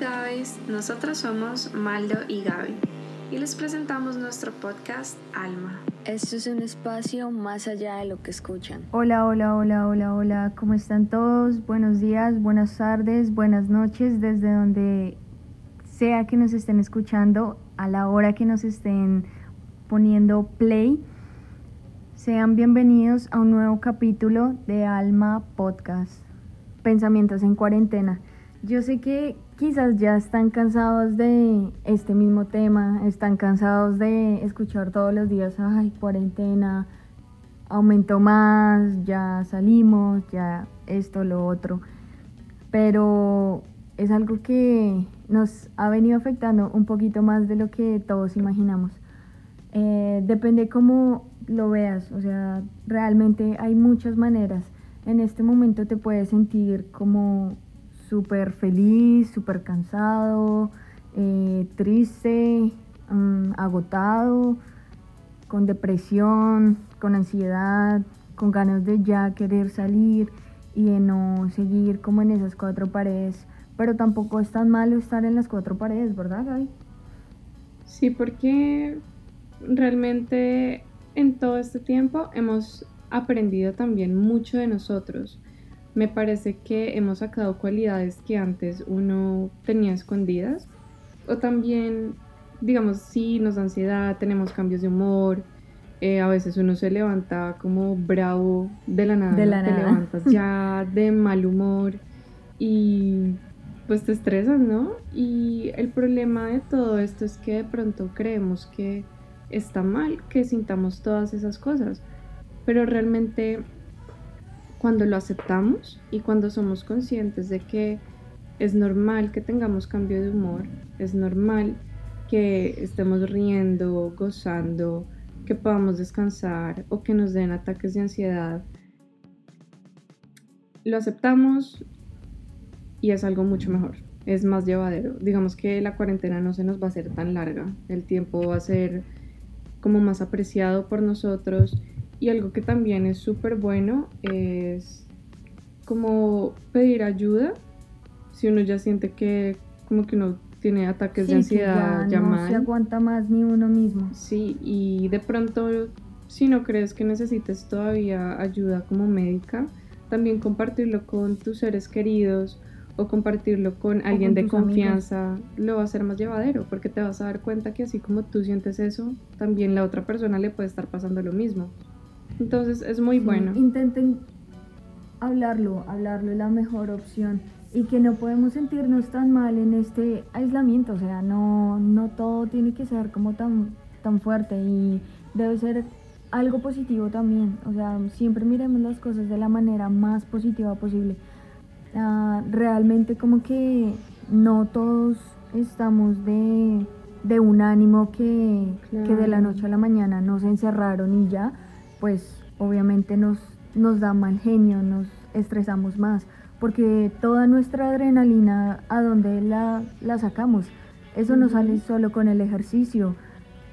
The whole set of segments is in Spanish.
guys, nosotros somos Maldo y Gaby y les presentamos nuestro podcast Alma. Esto es un espacio más allá de lo que escuchan. Hola, hola, hola, hola, hola, ¿cómo están todos? Buenos días, buenas tardes, buenas noches, desde donde sea que nos estén escuchando, a la hora que nos estén poniendo play. Sean bienvenidos a un nuevo capítulo de Alma Podcast, Pensamientos en cuarentena. Yo sé que quizás ya están cansados de este mismo tema, están cansados de escuchar todos los días, ay, cuarentena, aumentó más, ya salimos, ya esto, lo otro. Pero es algo que nos ha venido afectando un poquito más de lo que todos imaginamos. Eh, depende cómo lo veas, o sea, realmente hay muchas maneras. En este momento te puedes sentir como súper feliz, súper cansado, eh, triste, mm, agotado, con depresión, con ansiedad, con ganas de ya querer salir y de no seguir como en esas cuatro paredes. Pero tampoco es tan malo estar en las cuatro paredes, ¿verdad, Gaby? Sí, porque realmente en todo este tiempo hemos aprendido también mucho de nosotros me parece que hemos sacado cualidades que antes uno tenía escondidas. O también, digamos, sí, nos da ansiedad, tenemos cambios de humor. Eh, a veces uno se levanta como bravo de la nada. De la te nada. levantas ya de mal humor y pues te estresas, ¿no? Y el problema de todo esto es que de pronto creemos que está mal que sintamos todas esas cosas. Pero realmente cuando lo aceptamos y cuando somos conscientes de que es normal que tengamos cambio de humor, es normal que estemos riendo, gozando, que podamos descansar o que nos den ataques de ansiedad, lo aceptamos y es algo mucho mejor, es más llevadero. Digamos que la cuarentena no se nos va a hacer tan larga, el tiempo va a ser como más apreciado por nosotros y algo que también es súper bueno es como pedir ayuda si uno ya siente que como que uno tiene ataques de Sí, ansiedad ya ya no mal. se aguanta más ni uno mismo. Sí, y de pronto si no crees que necesites todavía ayuda como médica, también compartirlo con tus seres queridos o compartirlo con alguien con de confianza lo va a hacer más llevadero porque te vas a dar cuenta que así como tú sientes eso, también la otra persona le puede estar pasando lo mismo. Entonces es muy Sí, bueno. Intenten hablarlo, hablarlo es la mejor opción y que no podemos sentirnos tan mal en este aislamiento, o sea, no, no todo tiene que ser como tan, tan fuerte y debe ser algo positivo también, o sea, siempre miremos las cosas de la manera más positiva posible. Ah, realmente como que no todos estamos de, de un ánimo que, que de la Claro. noche a la mañana nos encerraron y ya, pues obviamente nos, nos da mal genio, nos estresamos más, porque toda nuestra adrenalina, ¿a dónde la, la sacamos? Eso no sale solo con el ejercicio.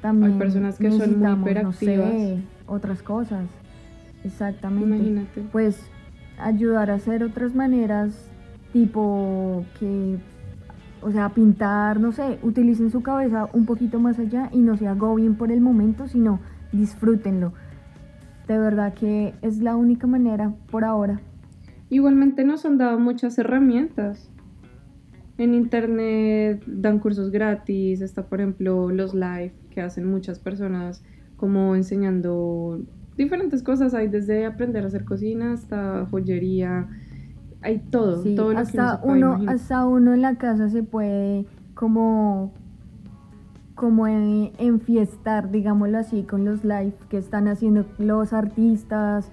También personas que son muy no hiperactivas. sé, otras cosas. Exactamente. Imagínate. Pues ayudar a hacer otras maneras, tipo que, o sea, pintar, no sé, utilicen su cabeza un poquito más allá y no se agobien por el momento, sino disfrútenlo. De verdad que es la única manera por ahora. Igualmente nos han dado muchas herramientas. En internet dan cursos gratis, está por ejemplo los live que hacen muchas personas como enseñando diferentes cosas, hay desde aprender a hacer cocina hasta joyería, hay todo, Sí, todo lo que uno hasta se puede uno, hasta uno en la casa se puede como como en- enfiestar, digámoslo así, con los live que están haciendo los artistas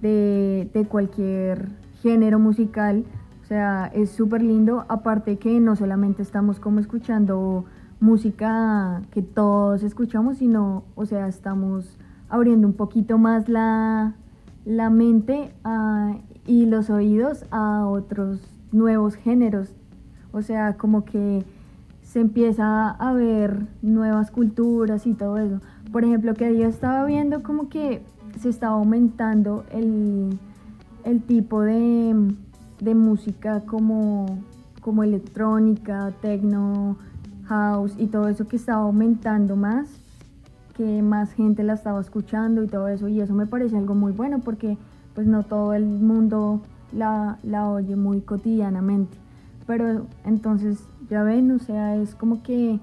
de, de cualquier género musical. O sea, es súper lindo. Aparte que no solamente estamos como escuchando música que todos escuchamos, sino, o sea, estamos abriendo un poquito más la, la mente ah, y los oídos a otros nuevos géneros. O sea, como que se empieza a ver nuevas culturas y todo eso. Por ejemplo, que yo estaba viendo como que se estaba aumentando el, el tipo de, de música como como electrónica, techno, house y todo eso que estaba aumentando más, que más gente la estaba escuchando y todo eso. Y eso me parece algo muy bueno porque pues no todo el mundo la, la oye muy cotidianamente. Pero entonces, ya ven, o sea, es como que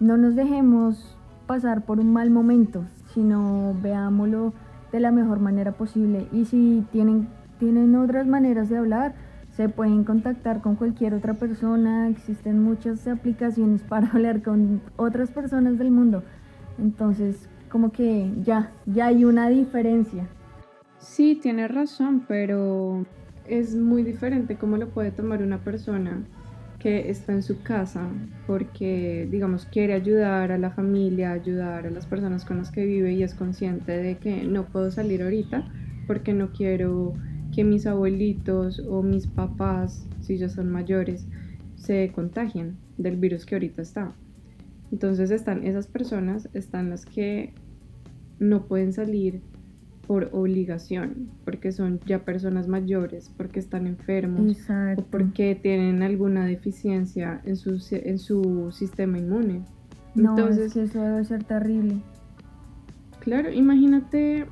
no nos dejemos pasar por un mal momento, sino veámoslo de la mejor manera posible. Y si tienen, tienen otras maneras de hablar, se pueden contactar con cualquier otra persona. Existen muchas aplicaciones para hablar con otras personas del mundo. Entonces, como que ya, ya hay una diferencia. Sí, tiene razón, pero es muy diferente cómo lo puede tomar una persona que está en su casa porque, digamos, quiere ayudar a la familia, ayudar a las personas con las que vive y es consciente de que no puedo salir ahorita porque no quiero que mis abuelitos o mis papás, si ya son mayores, se contagien del virus que ahorita está. Entonces están esas personas, están las que no pueden salir por obligación, porque son ya personas mayores, porque están enfermos o porque tienen alguna deficiencia en su, en su sistema inmune. No, Entonces, es que eso debe ser terrible. Claro, imagínate,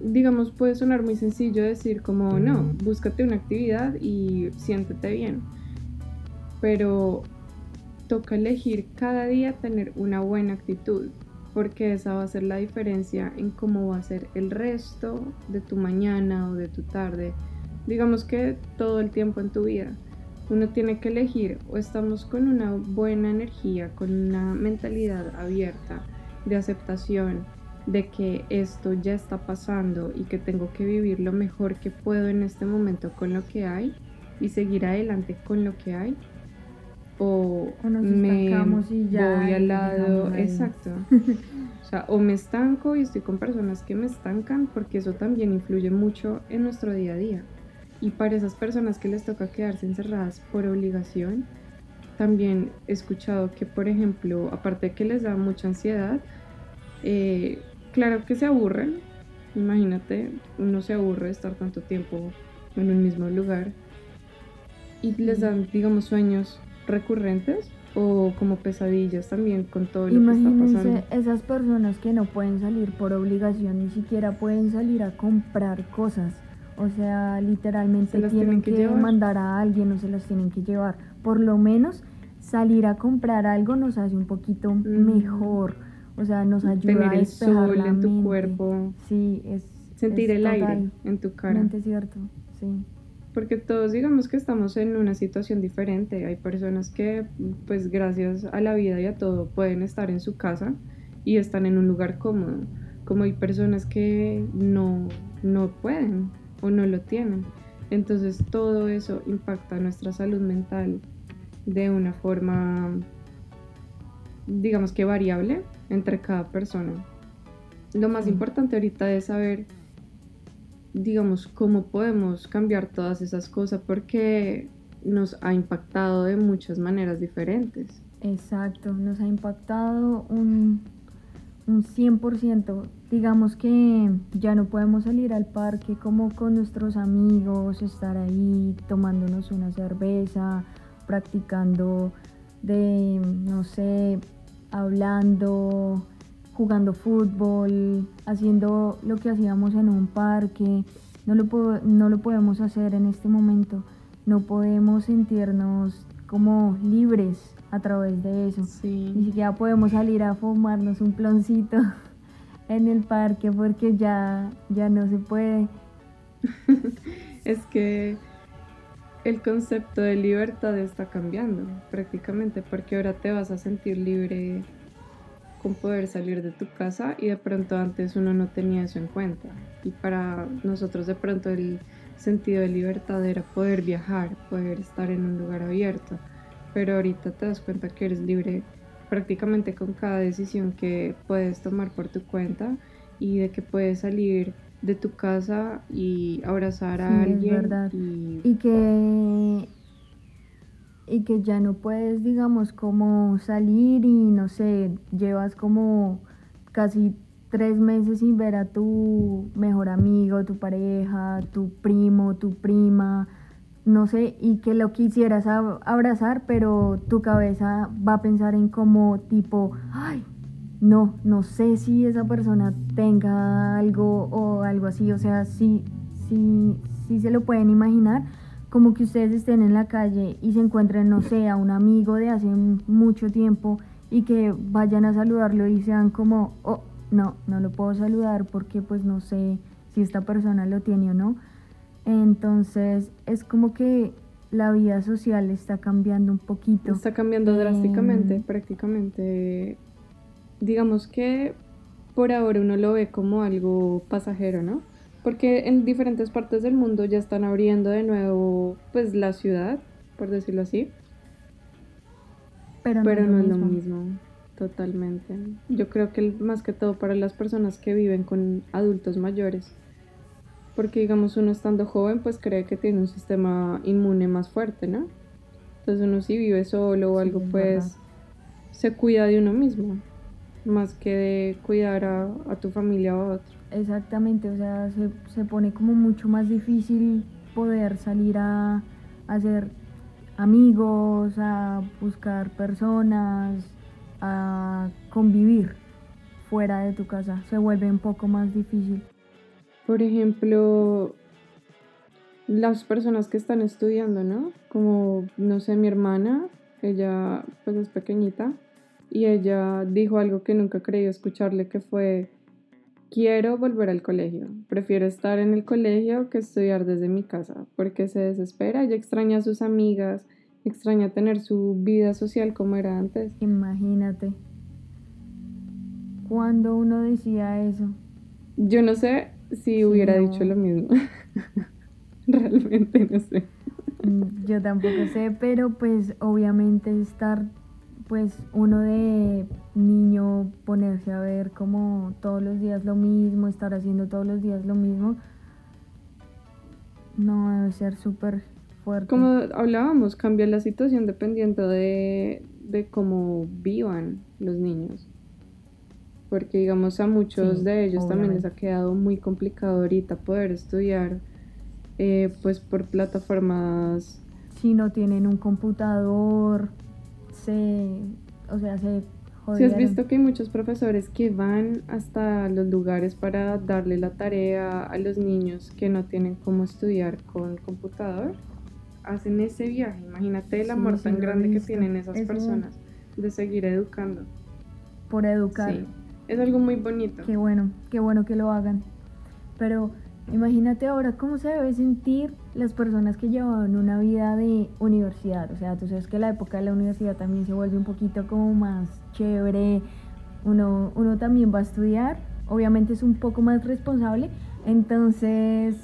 digamos, puede sonar muy sencillo decir como, no, búscate una actividad y siéntete bien. Pero toca elegir cada día tener una buena actitud porque esa va a ser la diferencia en cómo va a ser el resto de tu mañana o de tu tarde, digamos que todo el tiempo en tu vida. Uno tiene que elegir o estamos con una buena energía, con una mentalidad abierta de aceptación de que esto ya está pasando y que tengo que vivir lo mejor que puedo en este momento con lo que hay y seguir adelante con lo que hay o, me y ya voy al lado, exacto. o sea, o me estanco y estoy con personas que me estancan porque eso también influye mucho en nuestro día a día. Y para esas personas que les toca quedarse encerradas por obligación, también he escuchado que, por ejemplo, aparte de que les da mucha ansiedad, eh, claro que se aburren. Imagínate, uno se aburre de estar tanto tiempo en un mismo lugar y les dan, digamos, sueños recurrentes o como pesadillas también con todo lo que está pasando. esas personas que no pueden salir por obligación, ni siquiera pueden salir a comprar cosas. O sea, literalmente tienen, que, mandar a alguien o se las tienen que llevar. Por lo menos salir a comprar algo nos hace un poquito mejor. O sea, nos ayuda a despejar el sol en tu cuerpo. Sí, es sentir el aire en tu cara. cierto, sí porque todos digamos que estamos en una situación diferente. Hay personas que pues gracias a la vida y a todo pueden estar en su casa y están en un lugar cómodo, como hay personas que no, no pueden o no lo tienen. Entonces todo eso impacta nuestra salud mental de una forma, digamos que variable entre cada persona. Lo más importante ahorita es saber digamos, cómo podemos cambiar todas esas cosas porque nos ha impactado de muchas maneras diferentes. Exacto, nos ha impactado un, un 100%. Digamos que ya no podemos salir al parque como con nuestros amigos, estar ahí tomándonos una cerveza, practicando de, no sé, hablando, jugando fútbol, haciendo lo que hacíamos en un parque. No lo, no lo podemos hacer en este momento. No podemos sentirnos como libres a través de eso. Ni siquiera podemos salir a fumarnos un ploncito en el parque porque ya, ya no se puede. es que el concepto de libertad está cambiando prácticamente porque ahora te vas a sentir libre con poder salir de tu casa y de pronto antes uno no tenía eso en cuenta. Y para nosotros de pronto el sentido de libertad era poder viajar, poder estar en un lugar abierto. Pero ahorita te das cuenta que eres libre prácticamente con cada decisión que puedes tomar por tu cuenta y de que puedes salir de tu casa y abrazar a alguien. y que y que ya no puedes, digamos, como salir y no sé, llevas como casi tres meses sin ver a tu mejor amigo, tu pareja, tu primo, tu prima, no sé, y que lo quisieras abrazar, pero tu cabeza va a pensar en como tipo, ay, no, no sé si esa persona tenga algo o algo así, o sea, sí, sí, sí se lo pueden imaginar, como que ustedes estén en la calle y se encuentren, no sé, a un amigo de hace mucho tiempo y que vayan a saludarlo y sean como, oh, no, no lo puedo saludar porque pues no sé si esta persona lo tiene o no. Entonces es como que la vida social está cambiando un poquito. Está cambiando drásticamente, prácticamente. Digamos que por ahora uno lo ve como algo pasajero, ¿no? Porque en diferentes partes del mundo ya están abriendo de nuevo pues la ciudad, por decirlo así. Pero no, es lo mismo. Totalmente. Yo creo que más que todo para las personas que viven con adultos mayores. Porque digamos uno estando joven pues cree que tiene un sistema inmune más fuerte, ¿no? Entonces uno si vive solo o algo pues se cuida de uno mismo. Más que de cuidar a, tu familia o a otro. Exactamente, o sea, se, se pone como mucho más difícil poder salir a, a hacer amigos, a buscar personas, a convivir fuera de tu casa. Se vuelve un poco más difícil. Por ejemplo, las personas que están estudiando, ¿no? Como, no sé, mi hermana, ella pues es pequeñita y ella dijo algo que nunca creí escucharle que fue quiero volver al colegio. Prefiero estar en el colegio que estudiar desde mi casa porque se desespera. Ella extraña a sus amigas, extraña tener su vida social como era antes. Imagínate. Cuando uno decía eso. Yo no sé si hubiera dicho lo mismo. Realmente no sé. Mm, yo tampoco sé, pero pues obviamente estar pues uno de niño ponerse a ver como todos los días lo mismo, estar haciendo todos los días lo mismo, no debe ser súper fuerte. Como hablábamos, cambia la situación dependiendo de, de cómo vivan los niños. Porque digamos a muchos de ellos también les ha quedado muy complicado ahorita poder estudiar eh, pues por plataformas. Si no tienen un computador, o sea, se Si has visto que hay muchos profesores que van hasta los lugares para darle la tarea a los niños que no tienen cómo estudiar con computador, hacen ese viaje. Imagínate el amor tan grande que tienen esas personas de seguir educando. Por educar. Sí, es algo muy bonito. Qué bueno, qué bueno que lo hagan. Pero Imagínate ahora cómo se debe sentir las personas que llevan una vida de universidad. O sea, tú sabes que la época de la universidad también se vuelve un poquito como más chévere. Uno, uno también va a estudiar. Obviamente es un poco más responsable. Entonces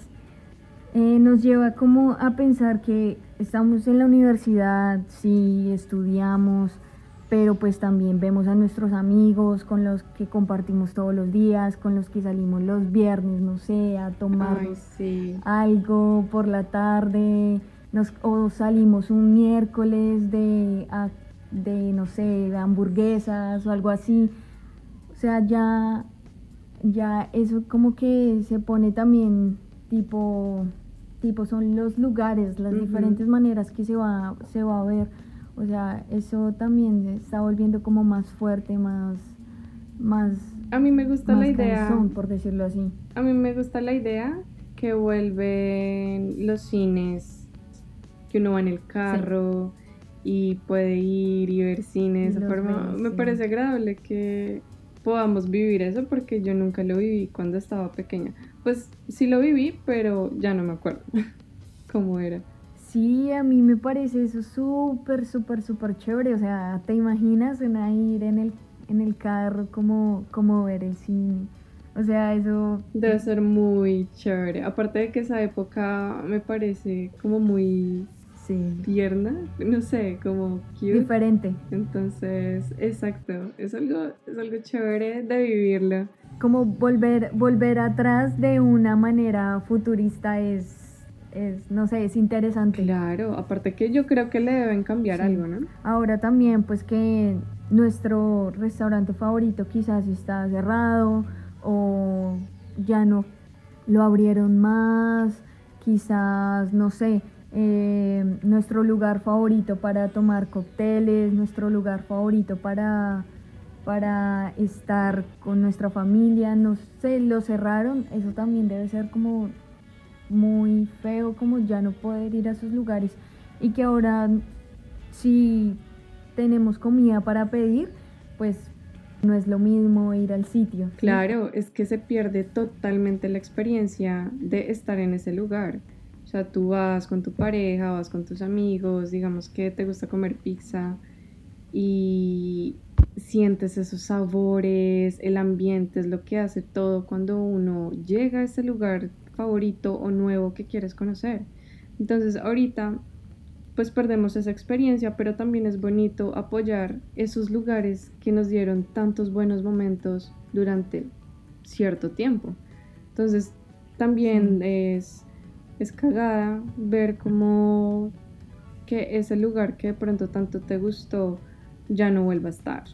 eh, nos lleva como a pensar que estamos en la universidad, sí, estudiamos, pero pues también vemos a nuestros amigos con los que compartimos todos los días, con los que salimos los viernes, no sé, a tomar algo por la tarde, nos, o salimos un miércoles de, de, no sé, de hamburguesas o algo así. O sea, ya, ya eso como que se pone también tipo, tipo son los lugares, las diferentes maneras que se va, se va a ver o sea, eso también está volviendo como más fuerte, más... más a mí me gusta la idea... por decirlo así. A mí me gusta la idea que vuelven los cines, que uno va en el carro y puede ir y ver cines. forma, me parece agradable que podamos vivir eso porque yo nunca lo viví cuando estaba pequeña. Pues sí lo viví, pero ya no me acuerdo cómo era. Sí, a mí me parece eso súper, súper, súper chévere. O sea, ¿te imaginas en ir en el, en el carro como, como ver el cine? O sea, eso... Debe ser muy chévere. Aparte de que esa época me parece como muy sí. tierna, no sé, como cute. Diferente. Entonces, exacto, es algo, es algo chévere de vivirlo. Como volver, volver atrás de una manera futurista es es, no sé, es interesante. Claro, aparte que yo creo que le deben cambiar algo, ¿no? Ahora también, pues que nuestro restaurante favorito quizás está cerrado o ya no lo abrieron más, quizás, no sé, eh, nuestro lugar favorito para tomar cócteles, nuestro lugar favorito para, para estar con nuestra familia, no sé, lo cerraron, eso también debe ser como muy feo, como ya no poder ir a esos lugares y que ahora si tenemos comida para pedir, pues no es lo mismo ir al sitio. Claro, es que se pierde totalmente la experiencia de estar en ese lugar. O sea, tú vas con tu pareja, vas con tus amigos, digamos que te gusta comer pizza y sientes esos sabores, el ambiente es lo que hace todo cuando uno llega a ese lugar favorito o nuevo que quieres conocer. Entonces, ahorita pues perdemos esa experiencia, pero también es bonito apoyar esos lugares que nos dieron tantos buenos momentos durante cierto tiempo. Entonces, también es, es cagada ver cómo que ese lugar que de pronto tanto te gustó ya no vuelva a estar.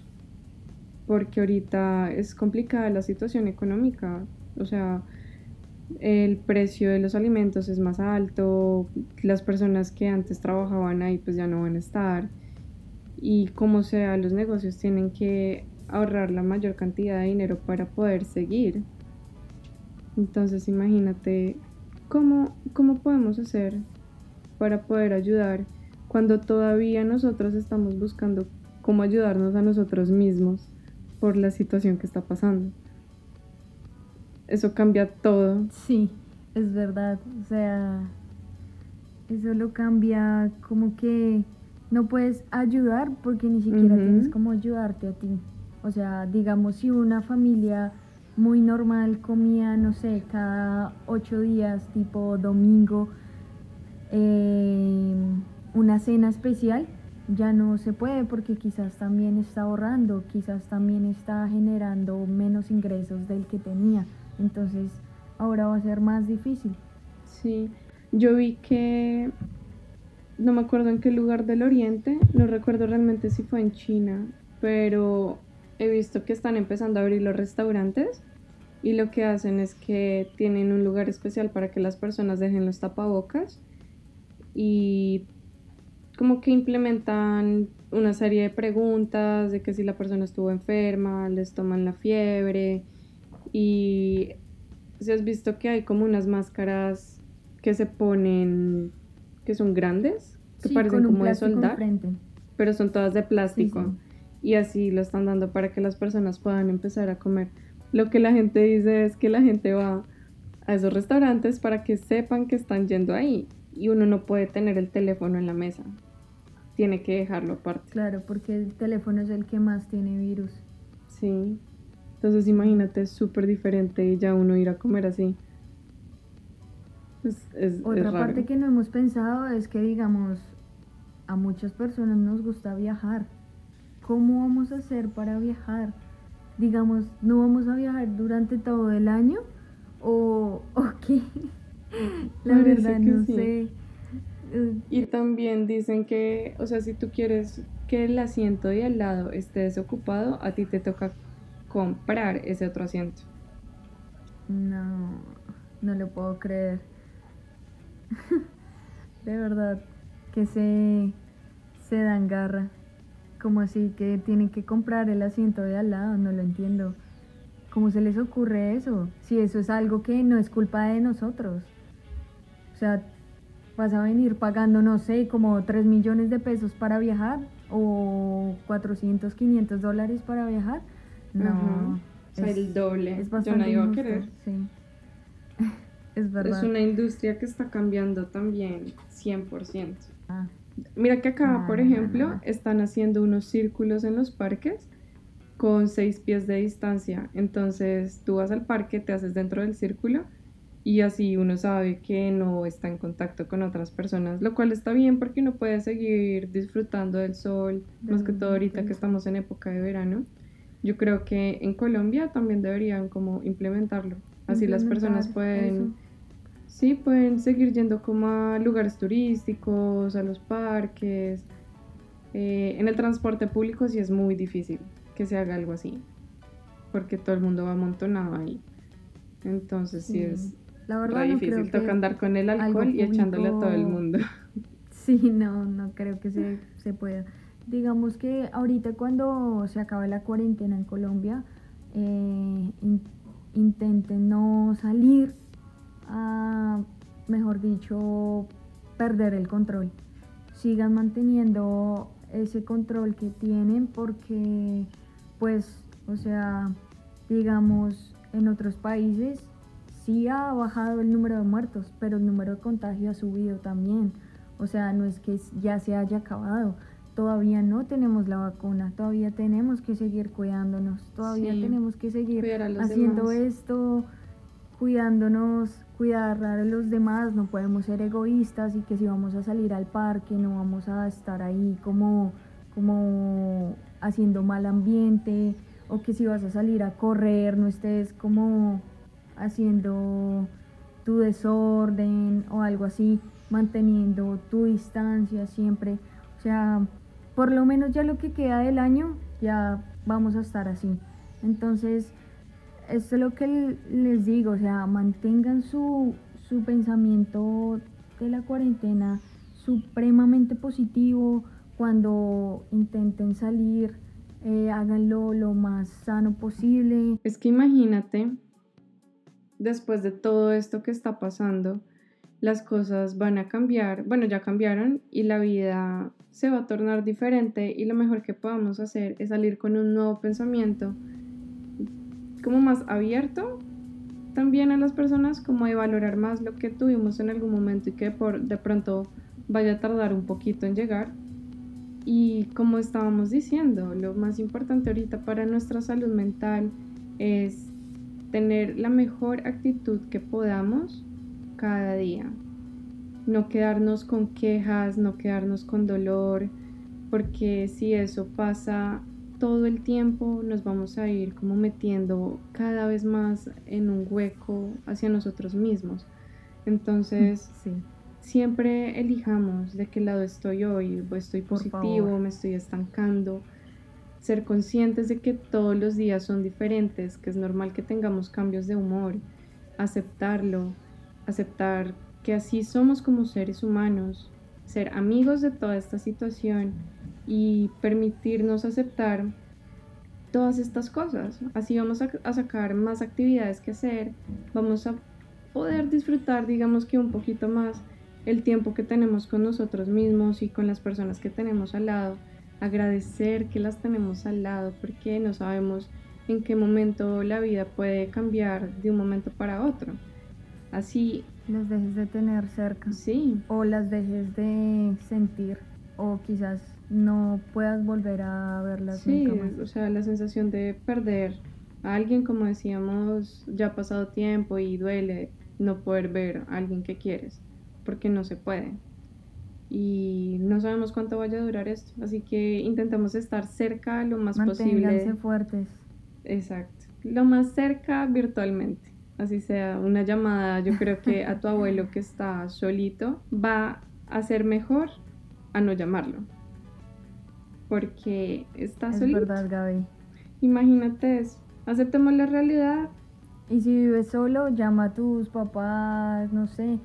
Porque ahorita es complicada la situación económica. O sea, el precio de los alimentos es más alto, las personas que antes trabajaban ahí pues ya no van a estar y como sea los negocios tienen que ahorrar la mayor cantidad de dinero para poder seguir. Entonces imagínate cómo, cómo podemos hacer para poder ayudar cuando todavía nosotros estamos buscando cómo ayudarnos a nosotros mismos por la situación que está pasando eso cambia todo. Sí, es verdad. O sea, eso lo cambia como que no puedes ayudar porque ni siquiera tienes como ayudarte a ti. O sea, digamos, si una familia muy normal comía, no sé, cada ocho días, tipo domingo, eh, una cena especial, ya no se puede porque quizás también está ahorrando, quizás también está generando menos ingresos del que tenía. Entonces ahora va a ser más difícil. Sí, yo vi que, no me acuerdo en qué lugar del oriente, no recuerdo realmente si fue en China, pero he visto que están empezando a abrir los restaurantes y lo que hacen es que tienen un lugar especial para que las personas dejen los tapabocas y como que implementan una serie de preguntas de que si la persona estuvo enferma, les toman la fiebre, y si has visto que hay como unas máscaras que se ponen, que son grandes, que parecen como de soldar, pero son todas de plástico. Y así lo están dando para que las personas puedan empezar a comer. Lo que la gente dice es que la gente va a esos restaurantes para que sepan que están yendo ahí. Y uno no puede tener el teléfono en la mesa. Tiene que dejarlo aparte. Claro, porque el teléfono es el que más tiene virus. Sí. Entonces imagínate, es súper diferente ya uno ir a comer así. Otra parte que no hemos pensado es que, digamos, a muchas personas nos gusta viajar. ¿Cómo vamos a hacer para viajar? Digamos, ¿no vamos a viajar durante todo el año? ¿O, o qué? La verdad, no sé. Y también dicen que, o sea, si tú quieres que el asiento de al lado esté desocupado, a ti te toca comprar ese otro asiento. No, no lo puedo creer. de verdad, que se, se dan garra. Como así que tienen que comprar el asiento de al lado, no lo entiendo. ¿Cómo se les ocurre eso? Si eso es algo que no es culpa de nosotros. O sea, vas a venir pagando, no sé, como 3 millones de pesos para viajar o 400, 500 dólares para viajar. No. es, el doble. Es Yo no iba a querer. Sí. es verdad. Es una industria que está cambiando también 100%. Ah. Mira que acá, por ejemplo, están haciendo unos círculos en los parques con seis pies de distancia. Entonces tú vas al parque, te haces dentro del círculo y así uno sabe que no está en contacto con otras personas, lo cual está bien porque uno puede seguir disfrutando del sol, más que todo ahorita que estamos en época de verano. Yo creo que en Colombia también deberían como implementarlo. Así las personas pueden, sí, pueden seguir yendo como a lugares turísticos, a los parques. Eh, en el transporte público sí es muy difícil que se haga algo así, porque todo el mundo va amontonado ahí. Entonces sí, es la verdad difícil. Toca andar con el alcohol y echándole a todo el mundo. Sí, no, no creo que se, se pueda. Digamos que ahorita cuando se acabe la cuarentena en Colombia, eh, intenten no salir a, mejor dicho, perder el control. Sigan manteniendo ese control que tienen porque, pues, o sea, digamos, en otros países sí ha bajado el número de muertos, pero el número de contagio ha subido también. O sea, no es que ya se haya acabado. Todavía no tenemos la vacuna, todavía tenemos que seguir cuidándonos, todavía tenemos que seguir haciendo esto, cuidándonos, cuidar a los demás, no podemos ser egoístas y que si vamos a salir al parque no vamos a estar ahí como, como haciendo mal ambiente o que si vas a salir a correr no estés como haciendo tu desorden o algo así, manteniendo tu distancia siempre. O sea, por lo menos ya lo que queda del año, ya vamos a estar así. Entonces, esto es lo que les digo, o sea, mantengan su, su pensamiento de la cuarentena supremamente positivo cuando intenten salir, eh, háganlo lo más sano posible. Es que imagínate después de todo esto que está pasando, las cosas van a cambiar, bueno, ya cambiaron y la vida se va a tornar diferente y lo mejor que podamos hacer es salir con un nuevo pensamiento como más abierto también a las personas, como de valorar más lo que tuvimos en algún momento y que por de pronto vaya a tardar un poquito en llegar. Y como estábamos diciendo, lo más importante ahorita para nuestra salud mental es tener la mejor actitud que podamos cada día. No quedarnos con quejas, no quedarnos con dolor, porque si eso pasa todo el tiempo nos vamos a ir como metiendo cada vez más en un hueco hacia nosotros mismos. Entonces, siempre elijamos de qué lado estoy hoy, estoy positivo, me estoy estancando ser conscientes de que todos los días son diferentes, que es normal que tengamos cambios de humor, aceptarlo, aceptar que así somos como seres humanos, ser amigos de toda esta situación y permitirnos aceptar todas estas cosas. Así vamos a, sacar más actividades que hacer, vamos a poder disfrutar, digamos que un poquito más el tiempo que tenemos con nosotros mismos y con las personas que tenemos al lado agradecer que las tenemos al lado porque no sabemos en qué momento la vida puede cambiar de un momento para otro. Así... Las dejes de tener cerca. Sí. O las dejes de sentir. O quizás no puedas volver a verlas sí, o sea, la sensación de perder a alguien, como decíamos, ya ha pasado tiempo y duele no poder ver a alguien que quieres, porque no se puede y no sabemos cuánto vaya a durar esto, así que intentamos estar cerca lo más posible. fuertes. Exacto, lo más cerca virtualmente, así sea una llamada, yo creo que a tu abuelo que está solito va a ser mejor a no llamarlo, porque está es solito. Es verdad, Gaby. Imagínate eso, aceptemos la realidad. Y si vives solo, llama a tus papás, no sé,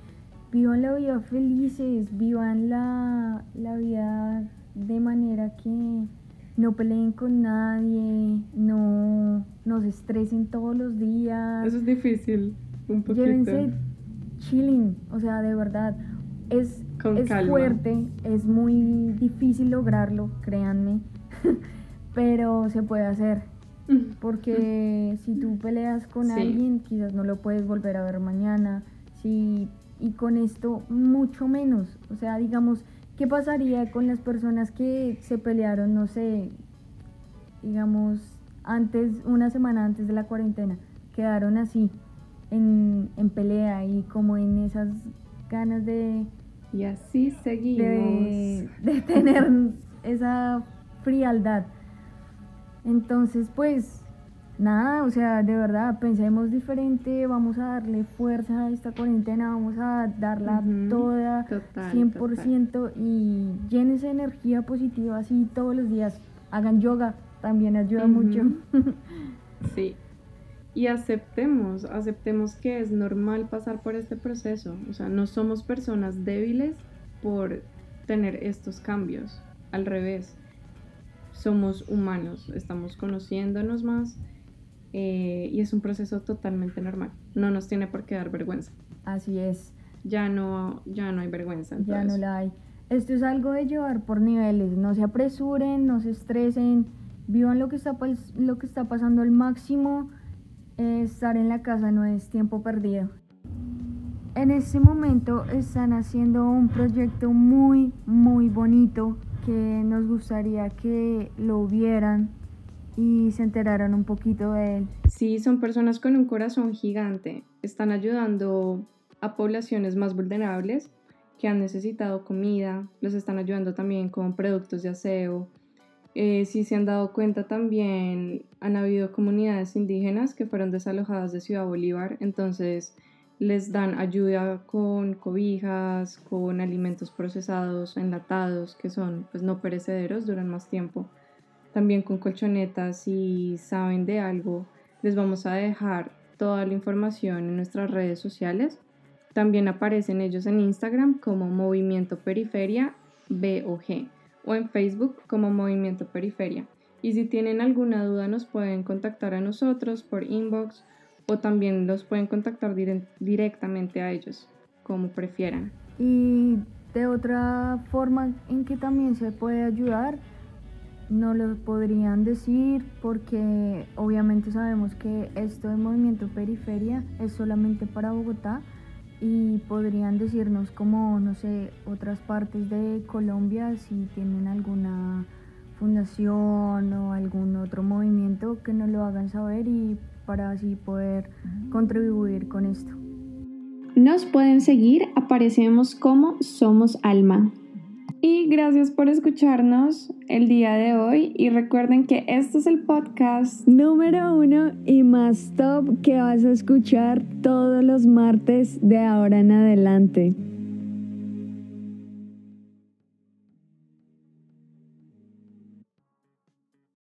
vivan la vida felices, vivan la, la vida de manera que no peleen con nadie, no, se estresen todos los días. Eso es difícil, un poquito. Llévense chilling, o sea, de verdad. Es, es fuerte, es muy difícil lograrlo, créanme, pero se puede hacer. Porque si tú peleas con alguien, quizás no lo puedes volver a ver mañana. Si y con esto mucho menos. O sea, digamos, ¿qué pasaría con las personas que se pelearon, no sé, digamos, antes, una semana antes de la cuarentena? Quedaron así, en, pelea y como en esas ganas de... Y así seguimos. De, de tener esa frialdad. Entonces, pues, nada, o sea, de verdad, pensemos diferente, vamos a darle fuerza a esta cuarentena, vamos a darla toda, 100% y llénense de energía positiva así todos los días. Hagan yoga, también ayuda mucho. sí. Y aceptemos, aceptemos que es normal pasar por este proceso. O sea, no somos personas débiles por tener estos cambios. Al revés, somos humanos, estamos conociéndonos más eh, y es un proceso totalmente normal. No nos tiene por qué dar vergüenza. Así es. Ya no, ya no hay vergüenza. ya no la hay. Esto es algo de llevar por niveles. No se apresuren, no se estresen, vivan lo que está, pasando al máximo. Estar en la casa no es tiempo perdido. En este momento están haciendo un proyecto muy, muy bonito que nos gustaría que lo vieran y se enteraran un poquito de él. Sí, son personas con un corazón gigante. Están ayudando a poblaciones más vulnerables que han necesitado comida, los están ayudando también con productos de aseo. Eh, si se han dado cuenta también han habido comunidades indígenas que fueron desalojadas de Ciudad Bolívar, entonces les dan ayuda con cobijas, con alimentos procesados, enlatados, que son pues no perecederos, duran más tiempo. También con colchonetas, si saben de algo, les vamos a dejar toda la información en nuestras redes sociales. También aparecen ellos en Instagram como Movimiento Periferia BOG o en Facebook como Movimiento Periferia. Y si tienen alguna duda nos pueden contactar a nosotros por inbox o también los pueden contactar directamente a ellos, como prefieran. Y de otra forma en que también se puede ayudar, no lo podrían decir porque obviamente sabemos que esto de movimiento periferia es solamente para Bogotá y podrían decirnos como, no sé, otras partes de Colombia si tienen alguna fundación o algún otro movimiento que nos lo hagan saber y para así poder contribuir con esto. Nos pueden seguir, aparecemos como Somos Alma. Y gracias por escucharnos el día de hoy y recuerden que este es el podcast número uno y más top que vas a escuchar todos los martes de ahora en adelante.